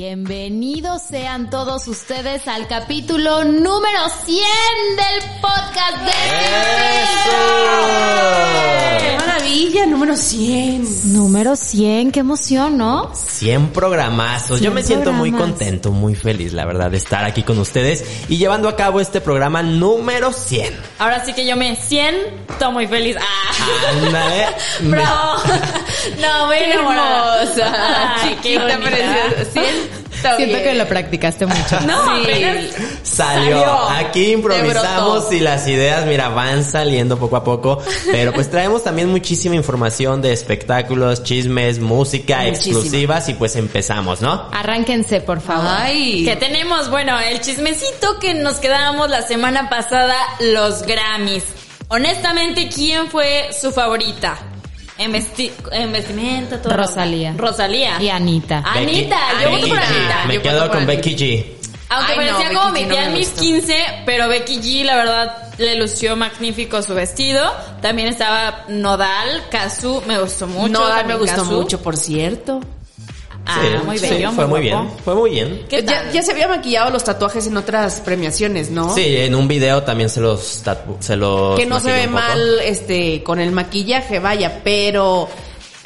Bienvenidos sean todos ustedes al capítulo número 100 del podcast de ¡Qué maravilla! Número 100. Número 100, qué emoción, ¿no? 100 programazos. Yo 100 me siento muy programas. contento, muy feliz, la verdad, de estar aquí con ustedes y llevando a cabo este programa número 100. Ahora sí que yo me siento muy feliz. Ah. Ándale. Bravo. No, muy ¡Qué enamorada. hermosa! Qué Chiquita, preciosa. Siento Siento bien. que lo practicaste mucho. No, Sí. Salió. Salió. Aquí improvisamos y las ideas, mira, van saliendo poco a poco. Pero pues traemos también muchísima información de espectáculos, chismes, música, Muchísima. exclusivas y pues empezamos, ¿no? Arránquense, por favor. Ay. ¿Qué tenemos? Bueno, el chismecito que nos quedábamos la semana pasada, los Grammys. Honestamente, ¿quién fue su favorita? En, vesti en vestimenta, todo. Rosalía. Rosalía. Y Anita. Anita, Becky- yo voto por. Anita. Me Yo quedo con Becky Anita. G. Aunque Ay, no, parecía Becky como mi no tía en mis gustó. 15, pero Becky G, la verdad, le lució magnífico su vestido. También estaba Nodal, Kazu, me gustó mucho. No, me gustó mucho, por cierto. Ah, Sí, muy sí, bello, fue muy guapo. bien. Fue muy bien. ¿Qué Ya, ya se había maquillado los tatuajes en otras premiaciones, ¿no? Sí, en un video también se los se los Que no se ve mal este con el maquillaje, vaya, pero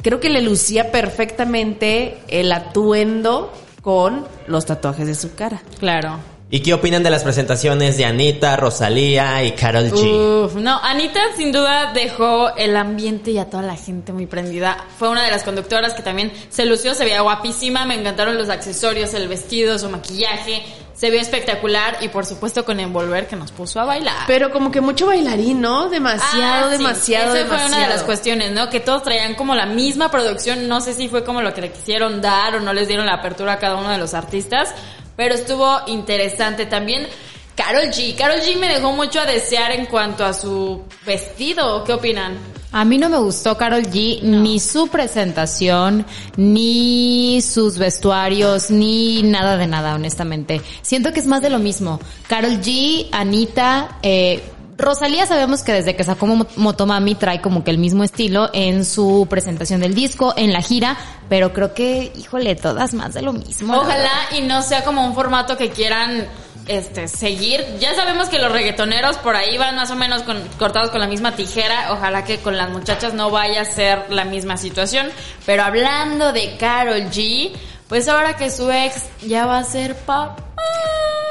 creo que le lucía perfectamente el atuendo con los tatuajes de su cara. Claro. ¿Y qué opinan de las presentaciones de Anita, Rosalía y Carol G? Uf, no, Anita sin duda dejó el ambiente y a toda la gente muy prendida. Fue una de las conductoras que también se lució, se veía guapísima, me encantaron los accesorios, el vestido, su maquillaje, se vio espectacular y por supuesto con envolver que nos puso a bailar. Pero como que mucho bailarín, ¿no? Demasiado, Ah, sí, demasiado, Esa fue una de las cuestiones, ¿no? Que todos traían como la misma producción. No sé si fue como lo que le quisieron dar o no les dieron la apertura a cada uno de los artistas. Pero estuvo interesante también. Carol G. Carol G me dejó mucho a desear en cuanto a su vestido. ¿Qué opinan? A mí no me gustó Carol G, ni su presentación, ni sus vestuarios, ni nada de nada, honestamente. Siento que es más de lo mismo. Carol G, Anita, eh, Rosalía sabemos que desde que sacó Mo- Motomami trae como que el mismo estilo en su presentación del disco, en la gira, pero creo que, híjole, todas más de lo mismo. Ojalá y no sea como un formato que quieran este seguir. Ya sabemos que los reggaetoneros por ahí van más o menos con- cortados con la misma tijera. Ojalá que con las muchachas no vaya a ser la misma situación. Pero hablando de Carol G, pues ahora que su ex ya va a ser papá.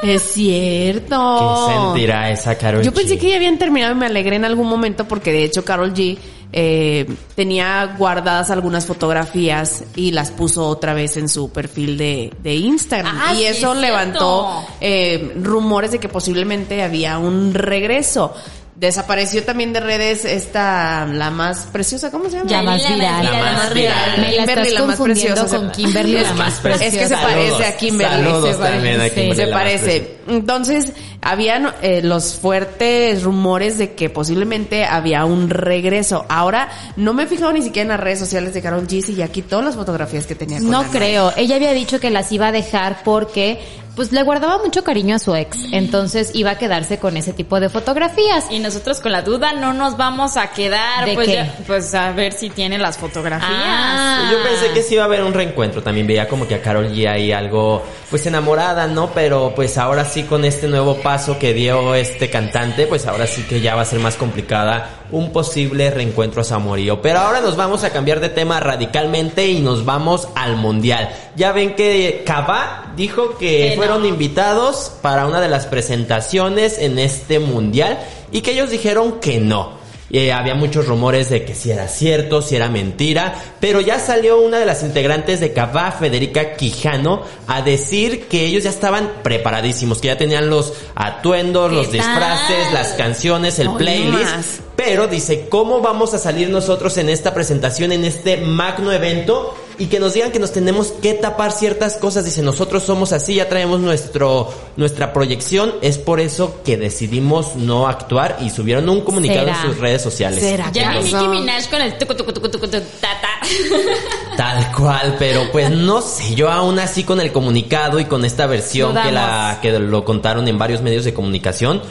Es cierto. ¿Qué sentirá esa Carol Yo G? pensé que ya habían terminado y me alegré en algún momento porque de hecho Carol G eh, tenía guardadas algunas fotografías y las puso otra vez en su perfil de, de Instagram. Ah, y eso es levantó eh, rumores de que posiblemente había un regreso. Desapareció también de redes esta, la más preciosa, ¿cómo se llama? Ya más viral. La más viral. Me la Kimberly, estás la más confundiendo preciosa. con Kimberly, la Es más que- Es que se preciosa. parece a Kimberly. Saludos se parece, también a Kimberly, se la más parece. Entonces, habían eh, los fuertes rumores de que posiblemente había un regreso. Ahora, no me he fijado ni siquiera en las redes sociales de Carol G si ya quitó las fotografías que tenía con No creo. Ella había dicho que las iba a dejar porque pues le guardaba mucho cariño a su ex. Entonces iba a quedarse con ese tipo de fotografías. Y nosotros con la duda no nos vamos a quedar, ¿De pues, qué? ya- pues a ver si tiene las fotografías. Ah. Yo pensé que sí iba a haber un reencuentro. También veía como que a Carol G ahí algo, pues enamorada, ¿no? Pero pues ahora sí con este nuevo paso que dio este cantante, pues ahora sí que ya va a ser más complicada un posible reencuentro a Samorío. Pero ahora nos vamos a cambiar de tema radicalmente y nos vamos al mundial. Ya ven que Cava dijo que Que fueron no. invitados para una de las presentaciones en este mundial y que ellos dijeron que no. Eh, había muchos rumores de que si era cierto, si era mentira, pero ya salió una de las integrantes de Cava, Federica Quijano, a decir que ellos ya estaban preparadísimos, que ya tenían los atuendos, ¿Qué los tal? disfraces, las canciones, el playlist. más. Pero dice, ¿cómo vamos a salir nosotros en esta presentación, en este magno evento? Y que nos digan que nos tenemos que tapar ciertas cosas. Dice, nosotros somos así, ya traemos nuestro, nuestra proyección. Es por eso que decidimos no actuar y subieron un comunicado ¿Será? en sus redes sociales. ¿Será? Ya ni ¿Acaso? Nicki Minaj con el tucu tucu tucu tucu tu, tata. Tal cual, pero pues no sé, yo aún así con el comunicado y con esta versión que la que lo contaron en varios medios de comunicación,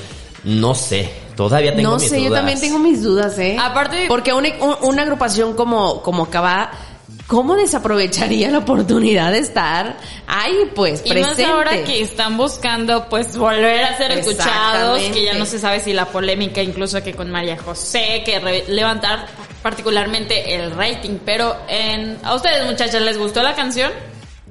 no sé, todavía tengo no mis sé, yo dudas. también tengo mis dudas, ¿eh? Aparte- Porque una, un- una agrupación como, como Cabá, ¿cómo desaprovecharía la oportunidad de estar ahí, pues, Y presente? más ahora que están buscando pues volver a ser escuchados, que ya no se sabe si la polémica incluso que con María José, que levantar particularmente el rating, pero en a ustedes muchachas les gustó la canción?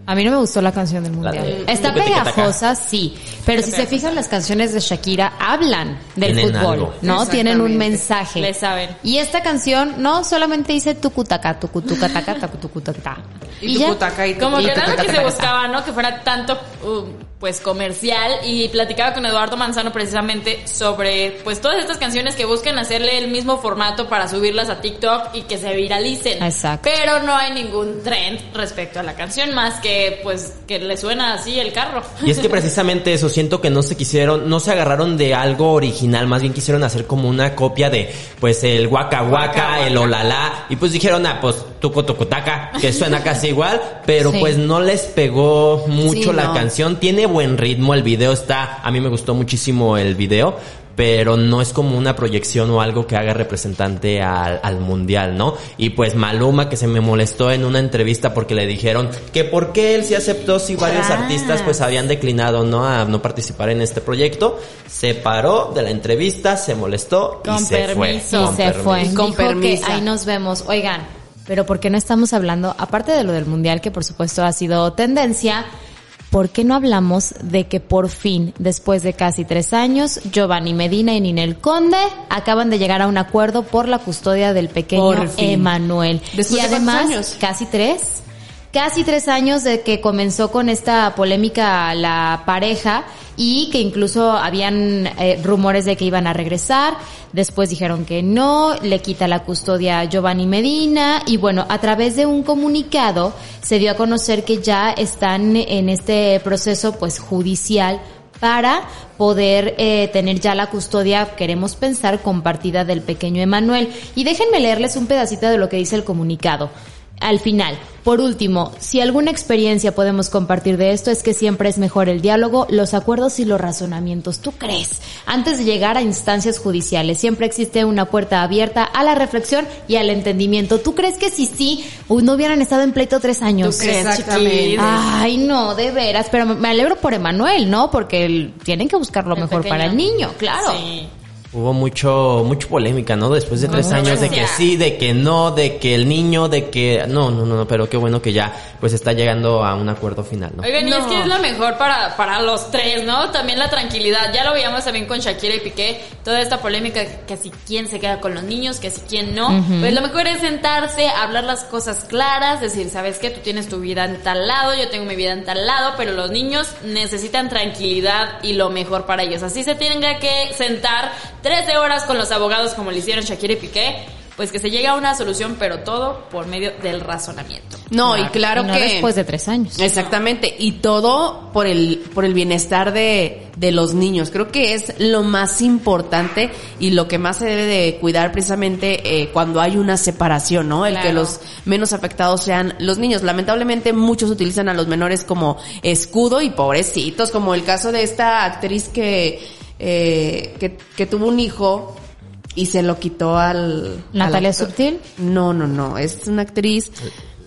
A mí no me gustó la canción del mundial. de- Está pegajosa, sí. Pero si se fijan, las canciones de Shakira hablan del Tienen fútbol, algo. ¿no? Tienen un mensaje. Le saben. Y esta canción no solamente dice tucutaca, tucutacataca, tucutacata. Y tucutaca y Como Y que era lo que se buscaba, ¿no? Que fuera tanto, uh, pues, comercial. Y platicaba con Eduardo Manzano precisamente sobre, pues, todas estas canciones que buscan hacerle el mismo formato para subirlas a TikTok y que se viralicen. Exacto. Pero no hay ningún trend respecto a la canción, más que, pues, que le suena así el carro. Y es que precisamente eso, siento que no se quisieron, no se agarraron de algo original, más bien quisieron hacer como una copia de, pues, el waka waka, el olala, y pues dijeron, ah, pues, tuco tucutaca, que suena casi igual, pero Sí. pues no les pegó mucho Sí, la no. canción, tiene buen ritmo, el video está, a mí me gustó muchísimo el video, pero no es como una proyección o algo que haga representante al, al mundial, ¿no? Y pues Maluma que se me molestó en una entrevista porque le dijeron que por qué él sí aceptó si varios Ah. artistas pues habían declinado, ¿no? A no participar en este proyecto, se paró de la entrevista, se molestó y se fue. Y Con se permiso. fue. Con permiso. ahí nos vemos. Oigan, pero ¿por qué no estamos hablando, aparte de lo del mundial, que por supuesto ha sido tendencia, ¿por qué no hablamos de que por fin, después de casi tres años, Giovanni Medina y Ninel Conde acaban de llegar a un acuerdo por la custodia del pequeño. Emanuel? ¿Después Y de además, años? casi tres. Casi tres años de que comenzó con esta polémica la pareja y que incluso habían eh, rumores de que iban a regresar. Después dijeron que no, le quita la custodia a Giovanni Medina y bueno, a través de un comunicado se dio a conocer que ya están en este proceso pues judicial para poder eh, tener ya la custodia, queremos pensar, compartida del pequeño Emanuel. Y déjenme leerles un pedacito de lo que dice el comunicado. Al final, por último, si alguna experiencia podemos compartir de esto es que siempre es mejor el diálogo, los acuerdos y los razonamientos. ¿Tú crees? Antes de llegar a instancias judiciales, siempre existe una puerta abierta a la reflexión y al entendimiento. ¿Tú crees que si sí, no hubieran estado en pleito tres años? ¿Tú crees, Exactamente. Ay, no, de veras, pero me alegro por Emanuel, ¿no? Porque tienen que buscar lo El mejor pequeño. para el niño, claro. Sí. Hubo mucho, mucho polémica, ¿no? Después de tres años de que sí, de que no, de que el niño, de que... No, no, no, no, pero qué bueno que ya pues está llegando a un acuerdo final, ¿no? Oigan, y es que es lo mejor para, para los tres, ¿no? También la tranquilidad. Ya lo veíamos también con Shakira y Piqué. Toda esta polémica, que si quién se queda con los niños, que si quién no. Pues lo mejor es sentarse, hablar las cosas claras, decir, ¿sabes qué? Tú tienes tu vida en tal lado, yo tengo mi vida en tal lado, pero los niños necesitan tranquilidad y lo mejor para ellos. Así se tenga que sentar 13 horas con los abogados como lo hicieron Shakira y Piqué. Pues que se llegue a una solución, pero todo por medio del razonamiento. No, y claro Y no que... después de tres años. Exactamente, y todo por el, por el bienestar de, de los niños. Creo que es lo más importante y lo que más se debe de cuidar precisamente eh, cuando hay una separación, ¿no? El que los menos afectados sean los niños. Lamentablemente muchos utilizan a los menores como escudo y pobrecitos, como el caso de esta actriz que, eh, que, que tuvo un hijo y se lo quitó al... ¿Natalia al. Subtil? No, no, no, es una actriz...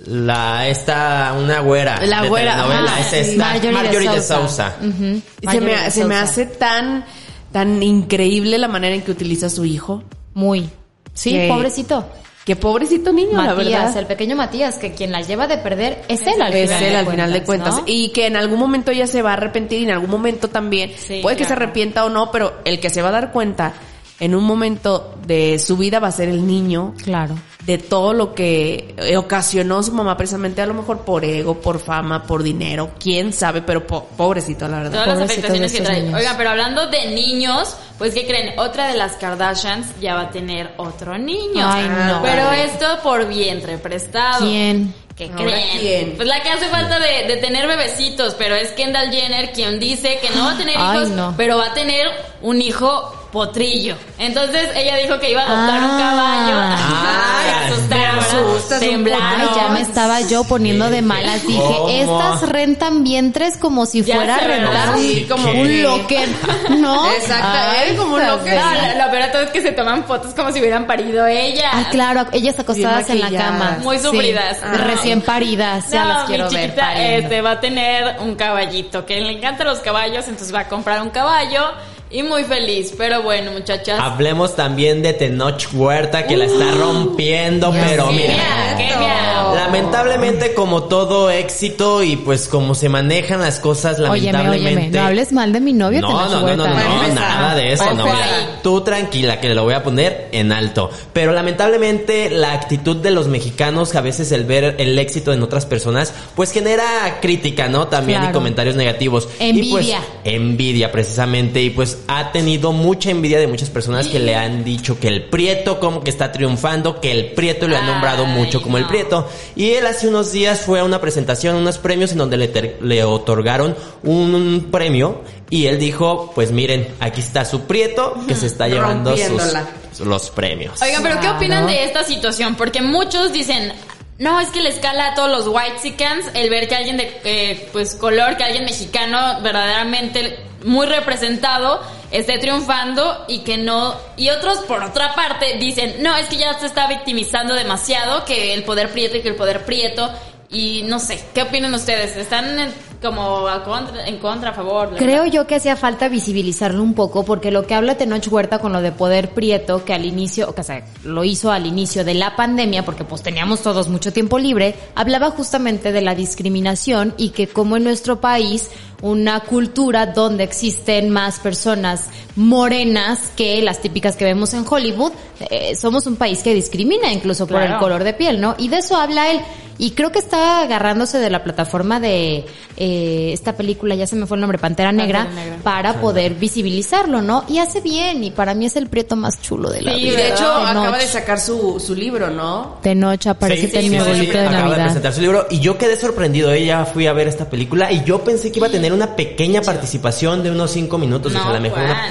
La, esta, una güera. La de güera, telenovela, es sí. esta, Marjorie de Marjorie de Sousa. Se Marjorie me, de se me hace tan, tan increíble la manera en que utiliza a su hijo. Muy. Sí, Que- pobrecito. Qué pobrecito niño, la Matías, verdad. el pequeño Matías, que quien la lleva de perder es él al Es final. él de al final de cuentas. ¿no? Y que en algún momento ella se va a arrepentir y en algún momento también. Sí, puede que se arrepienta o no, pero el que se va a dar cuenta en un momento de su vida va a ser el niño Claro. De todo lo que ocasionó su mamá precisamente a lo mejor por ego, por fama, por dinero, quién sabe, pero po- pobrecito la verdad. Todas las afectaciones que trae. niños. Oigan, pero hablando de niños, pues ¿qué creen? Otra de las Kardashians ya va a tener otro niño. Ay, no. Pero esto por vientre prestado. ¿Quién? ¿Qué ¿Ahora creen? quién? Pues la que hace falta de, de tener bebecitos, pero es Kendall Jenner quien dice que no va a tener Ay, hijos, no. pero va a tener un hijo potrillo. Entonces ella dijo que iba a adoptar un Ah. caballo. Ay, Se asustaron, me asustas un temblaron. Ay, ya me estaba yo poniendo de malas. Dije, ¿Cómo? estas rentan vientres como si Ya fuera rentar Sí, como un que- locker, ¿no? Exacto, Ay. Como un locker. No, lo, lo peor de todo es que se toman fotos como si hubieran parido ella. Ay, claro, ellas acostadas en la cama. Muy Sí, sufridas. Recién paridas, ya No, las quiero mi ver. chiquita pariendo. este, va a tener un caballito, que le encantan los caballos, entonces va a comprar un caballo y muy feliz. Pero bueno, muchachas. Hablemos también de Tenoch Huerta que la está rompiendo, Dios pero mira. Qué miau. Lamentablemente, como todo éxito y pues como se manejan las cosas, lamentablemente. óyeme, no hables mal de mi novio, No, Tenoch no, no, no, nada de eso, no, mira. Tú tranquila, que lo voy a poner en alto. Pero lamentablemente la actitud de los mexicanos, a veces el ver el éxito en otras personas, pues genera crítica, ¿no? También y comentarios negativos. Y Envidia. pues, envidia, precisamente. Y pues ha tenido mucha envidia de muchas personas que le han dicho que el Prieto como que está triunfando, que el Prieto le ha nombrado Ay, mucho como el. Prieto. Y él hace unos días fue a una presentación, unos premios en donde le, ter- le otorgaron un premio y él dijo, pues miren, aquí está su Prieto que se está llevando sus, los premios. Oigan, pero ¿qué opinan de esta situación? Porque muchos dicen, no, es que le escala a todos los white el ver que alguien de eh, pues color, que alguien mexicano verdaderamente muy representado esté triunfando y que no y otros por otra parte dicen, no, es que ya se está victimizando demasiado que el poder prieto y que el poder prieto y no sé, ¿qué opinan ustedes? ¿Están en- como a contra, en contra, a favor? Creo yo que hacía falta visibilizarlo un poco, porque lo que habla Tenoch Huerta con lo de poder prieto, que al inicio, o sea, lo hizo al inicio de la pandemia, porque pues teníamos todos mucho tiempo libre, hablaba justamente de la discriminación y que como en nuestro país, una cultura donde existen más personas morenas que las típicas que vemos en Hollywood, eh, somos un país que discrimina incluso por el color de piel, ¿no? Y de eso habla él. Y creo que está agarrándose de la plataforma de eh, esta película, ya se me fue el nombre, Pantera Negra, Pantera Negra. para poder visibilizarlo, ¿no? Y hace bien, y para mí es el prieto más chulo de la Sí, Y vida. de hecho Tenoch. acaba de sacar su, su libro, ¿no? Tenoch aparece Sí, en sí, mi sí, de acaba de Navidad. presentar su libro y yo quedé sorprendido. Ella fui a ver esta película y yo pensé que iba a tener una pequeña participación de unos cinco minutos. No, a lo mejor una-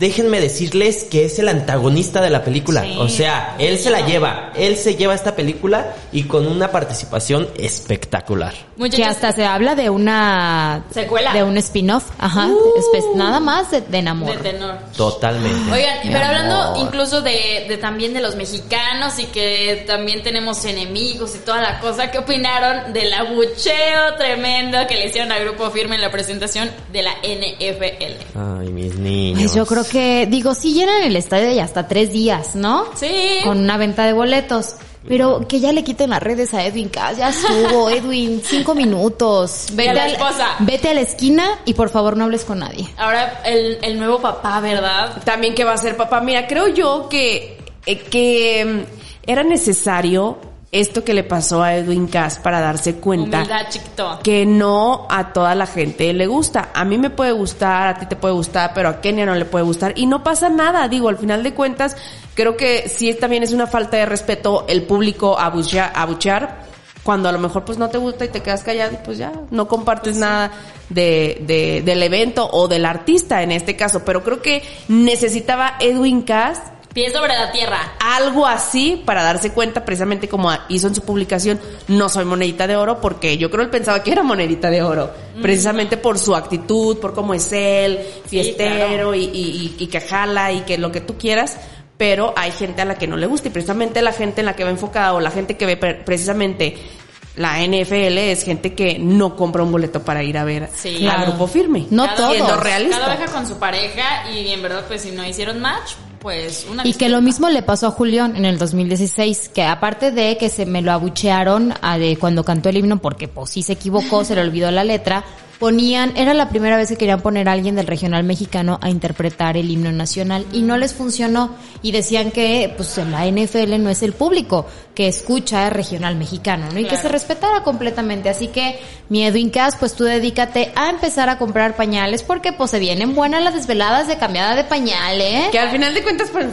Déjenme decirles que es el antagonista de la película. Sí. O sea, él se la lleva. Él se lleva esta película y con una participación espectacular. Que hasta se habla de una... Secuela. De un spin-off, ajá. espe- nada más de, de de enamor. tenor. Totalmente. Oigan, Mi pero hablando incluso de, de también de los mexicanos y que también tenemos enemigos y toda la cosa, ¿qué opinaron del abucheo tremendo que le hicieron al grupo firme en la presentación de la NFL? Ay, mis niños. Pues yo creo que, digo, sí llenan el estadio y hasta tres días, ¿no? Sí. Con una venta de boletos. Pero que ya le quiten las redes a Edwin Cass. Ya estuvo, Edwin, cinco minutos. Y a la esposa. vete a la esquina y por favor no hables con nadie. Ahora el, el nuevo papá, ¿verdad? También que va a ser papá. Mira, creo yo que, eh, que mm, era necesario esto que le pasó a Edwin Cass para darse cuenta Humildad, que no a toda la gente le gusta. A mí me puede gustar, a ti te puede gustar, pero a Kenia no le puede gustar. Y no pasa nada, digo, al final de cuentas, creo que sí también es una falta de respeto el público abuchea- abuchear cuando a lo mejor pues no te gusta y te quedas callado, pues ya no compartes nada de, de- del evento o del artista en este caso. Pero creo que necesitaba Edwin Cass Pies sobre la tierra. algo así para darse cuenta precisamente como hizo en su publicación no soy monedita de oro porque yo creo él pensaba que era monedita de oro. Precisamente por su actitud por cómo es él fiestero y, y, y, y que jala y que lo que tú quieras pero hay gente a la que no le gusta y precisamente la gente en la que va enfocada o la gente que ve pre- precisamente la NFL es gente que no compra un boleto para ir a ver Sí. grupo firme. No siendo realista Cada oveja con su pareja y en verdad pues si no hicieron match, pues una Y que lo mismo le pasó a Julián en el 2016, que aparte de que se me lo abuchearon a de cuando cantó el himno porque pues sí se equivocó, se le olvidó la letra, ponían, era la primera vez que querían poner a alguien del regional mexicano a interpretar el himno nacional y no les funcionó y decían que pues en la NFL no es el público que escucha el regional mexicano, ¿no? Y que se respetara completamente, así que mi Edwin Cass, pues tú dedícate a empezar a comprar pañales porque pues se vienen buenas las desveladas de cambiada de pañal, ¿eh? que al final de cuentas pues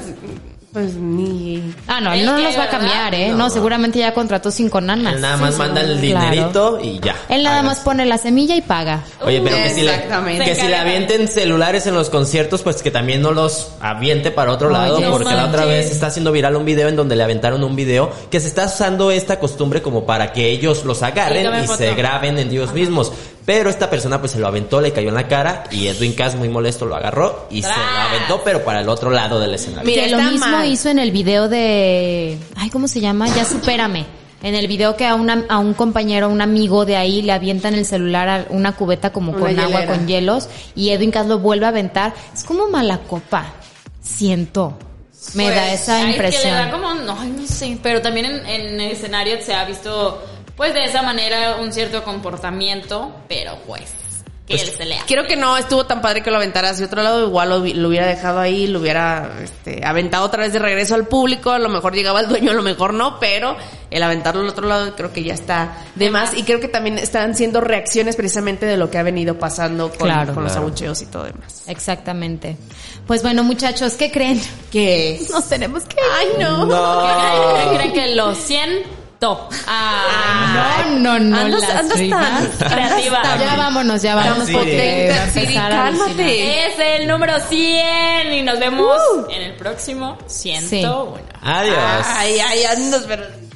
Pues ni... Ah, no, él no ¿El los va a cambiar, ¿eh? No, seguramente ya contrató cinco nanas. Él nada más Sí, manda el claro. dinerito y ya. Él nada más pone la semilla y paga. Oye, pero que si, le, Exactamente. que si le avienten celulares en los conciertos, pues que también no los aviente para otro Oye, lado, porque la otra vez está haciendo viral un video en donde le aventaron un video que se está usando esta costumbre como para que ellos los agarren y foto. se graben en ellos mismos. Pero esta persona pues se lo aventó, le cayó en la cara y Edwin Cass muy molesto lo agarró y se lo aventó, pero para el otro lado del escenario. Mira, que lo mismo mal. hizo en el video de... Ay, ¿cómo se llama? Ya supérame. En el video que a, una, a un compañero, a un amigo de ahí, le avientan el celular a una cubeta como Una con agua, con hielos, y Edwin Cass lo vuelve a aventar. Es como mala copa. Siento. Me Pues, da esa ay, Es impresión. que le da como, no, ay, no sé, pero también en, en el escenario se ha visto, pues de esa manera, un cierto comportamiento, pero pues, que Pues, él se lea. Creo que no estuvo tan padre que lo aventara hacia otro lado, igual lo, hubiera dejado ahí, lo hubiera este, aventado otra vez de regreso al público, a lo mejor llegaba el dueño, a lo mejor no, pero el aventarlo al otro lado creo que ya está de más y creo que también están siendo reacciones precisamente de lo que ha venido pasando con, Claro. con los abucheos y todo demás. Exactamente. Pues bueno, muchachos, ¿qué creen? Que Nos tenemos que... Ay, no. ¿Creen, creen que lo siento? Ah, no, no, no. Andas- las andas tan creativa. Ya vámonos, ya vámonos. Sí. porque cálmate. Es el número 100 y nos vemos en el próximo 101. Adiós. Ay, ay, andas, pero...